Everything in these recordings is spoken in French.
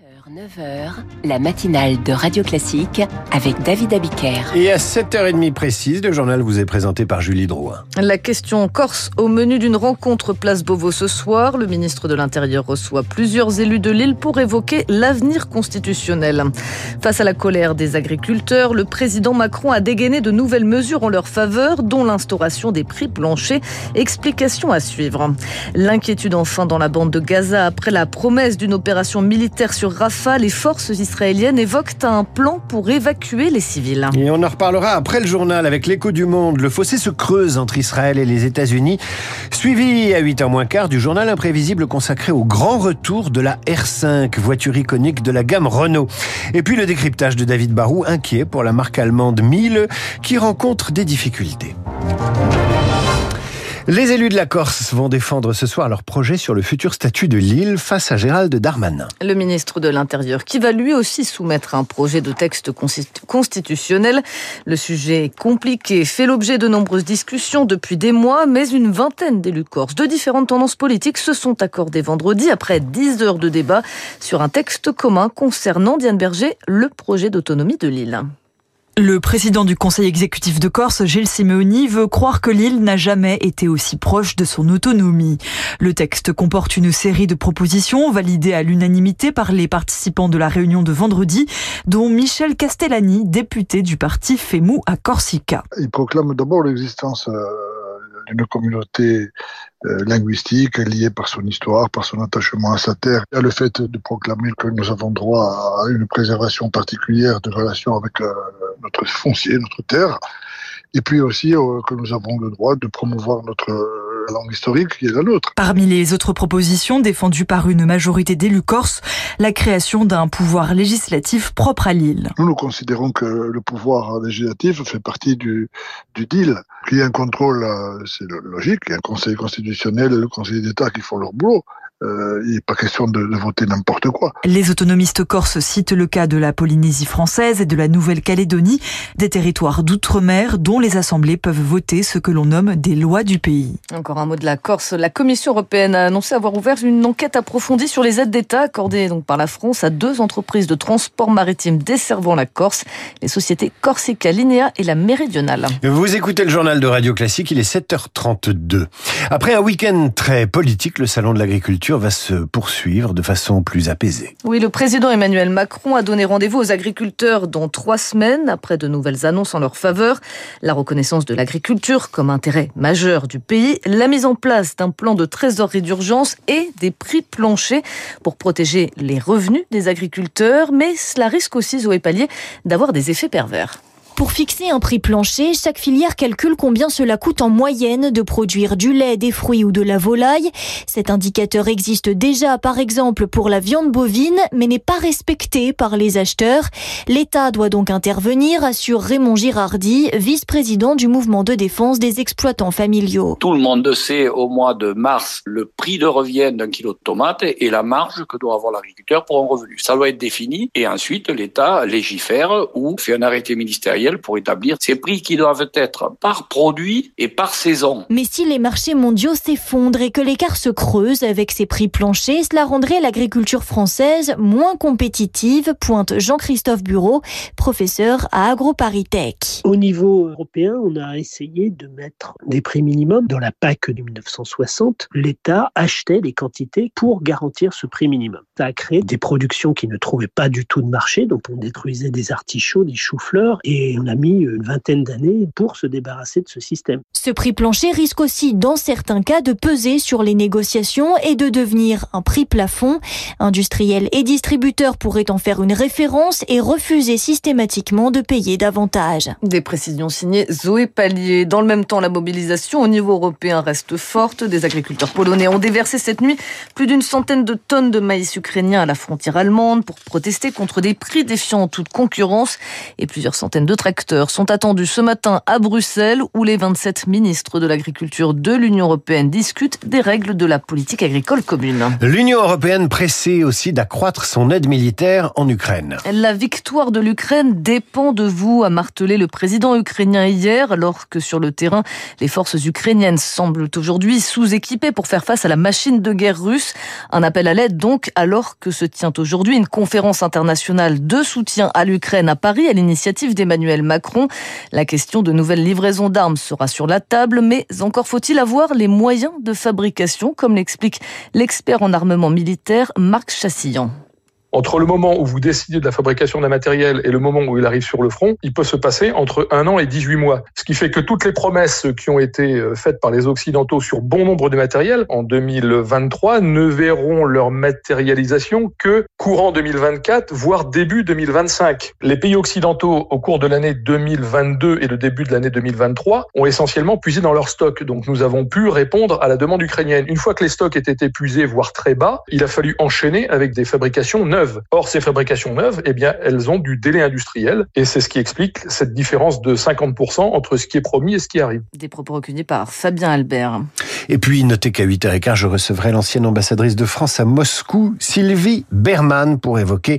9h, la matinale de Radio Classique avec David Abiker. Et à 7h30 précise, le journal vous est présenté par Julie Drouin. La question Corse au menu d'une rencontre place Beauvau ce soir. Le ministre de l'Intérieur reçoit plusieurs élus de l'île pour évoquer l'avenir constitutionnel. Face à la colère des agriculteurs, le président Macron a dégainé de nouvelles mesures en leur faveur, dont l'instauration des prix planchers. Explication à suivre. L'inquiétude enfin dans la bande de Gaza après la promesse d'une opération militaire sur Rafah les forces israéliennes évoquent un plan pour évacuer les civils. Et on en reparlera après le journal avec l'écho du monde. Le fossé se creuse entre Israël et les États-Unis. Suivi à 8h moins quart du journal imprévisible consacré au grand retour de la R5, voiture iconique de la gamme Renault. Et puis le décryptage de David Barou, inquiet pour la marque allemande Miele, qui rencontre des difficultés. Les élus de la Corse vont défendre ce soir leur projet sur le futur statut de l'île face à Gérald Darmanin. Le ministre de l'Intérieur qui va lui aussi soumettre un projet de texte constitutionnel. Le sujet compliqué fait l'objet de nombreuses discussions depuis des mois, mais une vingtaine d'élus corses de différentes tendances politiques se sont accordés vendredi après 10 heures de débat sur un texte commun concernant Diane Berger, le projet d'autonomie de l'île. Le président du conseil exécutif de Corse, Gilles Simeoni, veut croire que l'île n'a jamais été aussi proche de son autonomie. Le texte comporte une série de propositions validées à l'unanimité par les participants de la réunion de vendredi, dont Michel Castellani, député du parti FEMU à Corsica. Il proclame d'abord l'existence euh, d'une communauté euh, linguistique liée par son histoire, par son attachement à sa terre. Il le fait de proclamer que nous avons droit à une préservation particulière de relations avec euh, notre foncier, notre terre. Et puis aussi euh, que nous avons le droit de promouvoir notre langue historique qui est la nôtre. Parmi les autres propositions défendues par une majorité d'élus corses, la création d'un pouvoir législatif propre à l'île. Nous, nous considérons que le pouvoir législatif fait partie du, du deal. Qu'il y ait un contrôle, c'est logique, il y a un conseil constitutionnel et le conseil d'État qui font leur boulot euh, il n'est pas question de, de voter n'importe quoi. Les autonomistes corses citent le cas de la Polynésie française et de la Nouvelle-Calédonie, des territoires d'outre-mer dont les assemblées peuvent voter ce que l'on nomme des lois du pays. Encore un mot de la Corse. La Commission européenne a annoncé avoir ouvert une enquête approfondie sur les aides d'État accordées donc par la France à deux entreprises de transport maritime desservant la Corse, les sociétés Corsica Linea et la Méridionale. Vous écoutez le journal de Radio Classique, il est 7h32. Après un week-end très politique, le salon de l'agriculture va se poursuivre de façon plus apaisée. Oui, le président Emmanuel Macron a donné rendez-vous aux agriculteurs dans trois semaines après de nouvelles annonces en leur faveur. La reconnaissance de l'agriculture comme intérêt majeur du pays, la mise en place d'un plan de trésorerie d'urgence et des prix planchers pour protéger les revenus des agriculteurs. Mais cela risque aussi, Zoé Pallier, d'avoir des effets pervers. Pour fixer un prix plancher, chaque filière calcule combien cela coûte en moyenne de produire du lait, des fruits ou de la volaille. Cet indicateur existe déjà, par exemple, pour la viande bovine, mais n'est pas respecté par les acheteurs. L'État doit donc intervenir, assure Raymond Girardi, vice-président du mouvement de défense des exploitants familiaux. Tout le monde sait au mois de mars le prix de revient d'un kilo de tomates et la marge que doit avoir l'agriculteur pour un revenu. Ça doit être défini et ensuite l'État légifère ou fait un arrêté ministériel pour établir ces prix qui doivent être par produit et par saison. Mais si les marchés mondiaux s'effondrent et que l'écart se creuse avec ces prix planchers, cela rendrait l'agriculture française moins compétitive, pointe Jean-Christophe Bureau, professeur à AgroParisTech. Au niveau européen, on a essayé de mettre des prix minimums. Dans la PAC de 1960, l'État achetait des quantités pour garantir ce prix minimum. Ça a créé des productions qui ne trouvaient pas du tout de marché, donc on détruisait des artichauts, des choux-fleurs, et on a mis une vingtaine d'années pour se débarrasser de ce système. Ce prix plancher risque aussi, dans certains cas, de peser sur les négociations et de devenir un prix plafond. Industriels et distributeurs pourraient en faire une référence et refuser systématiquement de payer davantage. Des précisions signées Zoé Pallier. Dans le même temps, la mobilisation au niveau européen reste forte. Des agriculteurs polonais ont déversé cette nuit plus d'une centaine de tonnes de maïs ukrainien à la frontière allemande pour protester contre des prix défiant toute concurrence et plusieurs centaines de traiteurs tracteurs sont attendus ce matin à Bruxelles où les 27 ministres de l'agriculture de l'Union européenne discutent des règles de la politique agricole commune. L'Union européenne pressée aussi d'accroître son aide militaire en Ukraine. La victoire de l'Ukraine dépend de vous, a martelé le président ukrainien hier, alors que sur le terrain, les forces ukrainiennes semblent aujourd'hui sous-équipées pour faire face à la machine de guerre russe. Un appel à l'aide donc, alors que se tient aujourd'hui une conférence internationale de soutien à l'Ukraine à Paris à l'initiative d'Emmanuel Macron. La question de nouvelles livraisons d'armes sera sur la table, mais encore faut-il avoir les moyens de fabrication, comme l'explique l'expert en armement militaire Marc Chassillan entre le moment où vous décidez de la fabrication d'un matériel et le moment où il arrive sur le front, il peut se passer entre un an et 18 mois. Ce qui fait que toutes les promesses qui ont été euh, faites par les Occidentaux sur bon nombre de matériels en 2023 ne verront leur matérialisation que courant 2024, voire début 2025. Les pays occidentaux, au cours de l'année 2022 et le début de l'année 2023, ont essentiellement puisé dans leurs stocks. Donc nous avons pu répondre à la demande ukrainienne. Une fois que les stocks étaient épuisés, voire très bas, il a fallu enchaîner avec des fabrications Or, ces fabrications neuves, eh bien, elles ont du délai industriel et c'est ce qui explique cette différence de 50% entre ce qui est promis et ce qui arrive. Des propos recueillis par Fabien Albert. Et puis, notez qu'à 8h15, je recevrai l'ancienne ambassadrice de France à Moscou, Sylvie Berman, pour évoquer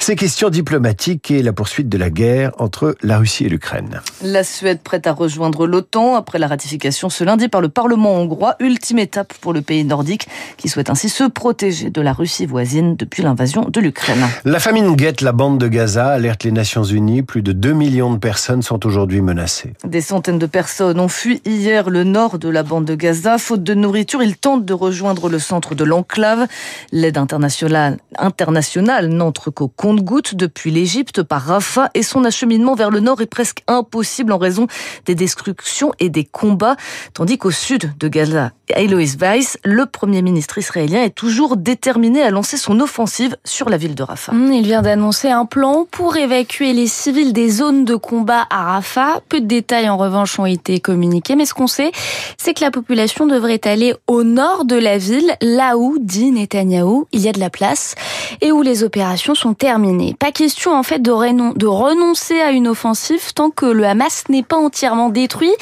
ces questions diplomatiques et la poursuite de la guerre entre la Russie et l'Ukraine. La Suède prête à rejoindre l'OTAN après la ratification ce lundi par le Parlement hongrois, ultime étape pour le pays nordique qui souhaite ainsi se protéger de la Russie voisine depuis l'invasion l'Ukraine. La famine guette la bande de Gaza, alerte les Nations Unies. Plus de 2 millions de personnes sont aujourd'hui menacées. Des centaines de personnes ont fui hier le nord de la bande de Gaza. Faute de nourriture, ils tentent de rejoindre le centre de l'enclave. L'aide internationale, internationale n'entre qu'au compte-gouttes depuis l'Égypte par Rafah et son acheminement vers le nord est presque impossible en raison des destructions et des combats. Tandis qu'au sud de Gaza, Eloïs Weiss, le premier ministre israélien, est toujours déterminé à lancer son offensive sur la ville de Rafah. Mmh, il vient d'annoncer un plan pour évacuer les civils des zones de combat à Rafah. Peu de détails en revanche ont été communiqués, mais ce qu'on sait, c'est que la population devrait aller au nord de la ville, là où, dit Netanyahou, il y a de la place et où les opérations sont terminées. Pas question en fait de, renoncer à une offensive tant que le Hamas n'est pas entièrement détruit,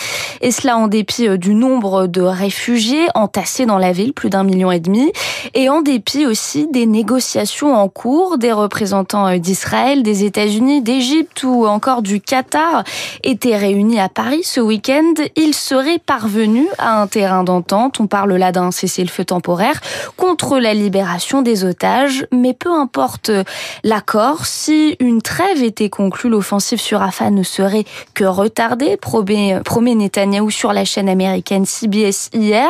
et cela en dépit euh, du nombre de réfugiés entassés dans la ville, plus d'un million et demi, et en dépit aussi des négociations en cours. Des représentants euh, d'Israël, des États-Unis, d'Égypte ou encore du Qatar étaient réunis à Paris ce week-end. Ils seraient parvenus à un terrain d'entente. On parle là d'un cessez-le-feu temporaire contre la libération des otages. Mais peu importe l'accord, si une trêve était conclue, l'offensive sur Rafah ne serait que retardée, promet, promet Netanyahou sur la chaîne américaine CBS hier.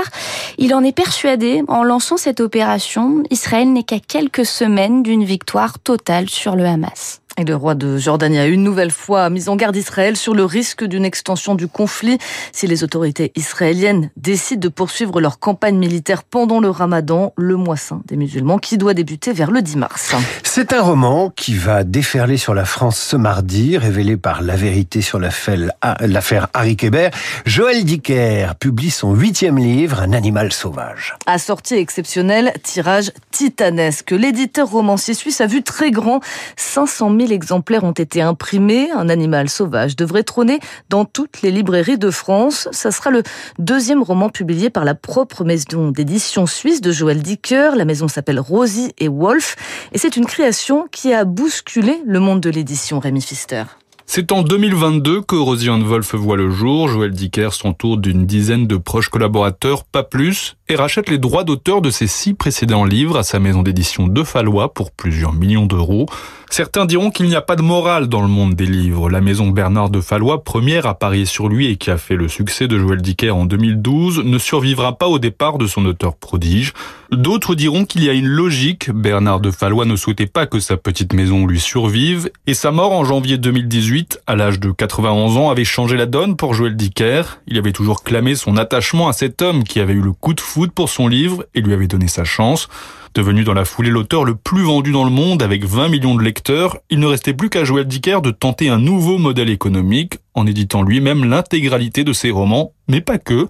Il en est persuadé, en lançant cette opération, Israël n'est qu'à quelques semaines d'une victoire totale sur le Hamas. Et le roi de Jordanie a une nouvelle fois mis en garde Israël sur le risque d'une extension du conflit si les autorités israéliennes décident de poursuivre leur campagne militaire pendant le ramadan, le mois saint des musulmans, qui doit débuter vers le 10 mars. C'est un roman qui va déferler sur la France ce mardi, révélé par La Vérité sur l'affaire Harry Kéber. Joël Dicker publie son huitième livre, Un animal sauvage. À sortie exceptionnelle, tirage titanesque. L'éditeur romancier suisse a vu très grand, 500 000 exemplaires ont été imprimés. Un animal sauvage devrait trôner dans toutes les librairies de France. Ça sera le deuxième roman publié par la propre maison d'édition suisse de Joël Dicker. La maison s'appelle Rosie et Wolf et c'est une création qui a bousculé le monde de l'édition Rémi Pfister. C'est en 2022 que Rosian Wolf voit le jour. Joël Dicker s'entoure d'une dizaine de proches collaborateurs, pas plus, et rachète les droits d'auteur de ses six précédents livres à sa maison d'édition de Fallois pour plusieurs millions d'euros. Certains diront qu'il n'y a pas de morale dans le monde des livres. La maison Bernard de Fallois, première à parier sur lui et qui a fait le succès de Joël Dicker en 2012, ne survivra pas au départ de son auteur prodige. D'autres diront qu'il y a une logique. Bernard de Fallois ne souhaitait pas que sa petite maison lui survive et sa mort en janvier 2018, à l'âge de 91 ans, avait changé la donne pour Joël Dicker. Il avait toujours clamé son attachement à cet homme qui avait eu le coup de pour son livre et lui avait donné sa chance. Devenu dans la foulée l'auteur le plus vendu dans le monde avec 20 millions de lecteurs, il ne restait plus qu'à Joël Dicker de tenter un nouveau modèle économique en éditant lui-même l'intégralité de ses romans, mais pas que.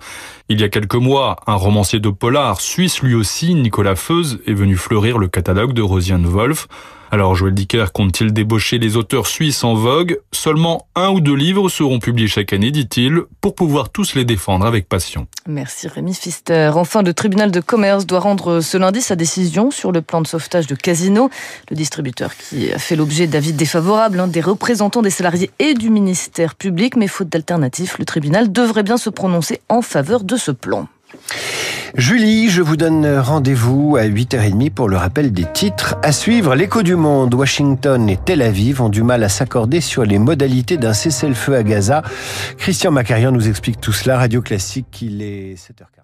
Il y a quelques mois, un romancier de polar suisse lui aussi, Nicolas Feuz, est venu fleurir le catalogue de Rosiane Wolf. Alors Joël Dicker compte-t-il débaucher les auteurs suisses en vogue? Seulement un ou deux livres seront publiés chaque année, dit-il, pour pouvoir tous les défendre avec passion. Merci Rémi Fister. Enfin, le tribunal de commerce doit rendre ce lundi sa décision sur le plan de sauvetage de Casino, le distributeur qui a fait l'objet d'avis défavorables hein, des représentants des salariés et du ministère public, mais faute d'alternative, le tribunal devrait bien se prononcer en faveur de ce plan. Julie, je vous donne rendez-vous à 8h30 pour le rappel des titres. À suivre, l'écho du monde, Washington et Tel Aviv ont du mal à s'accorder sur les modalités d'un cessez-le-feu à Gaza. Christian Macarian nous explique tout cela. Radio Classique, il est 7h40.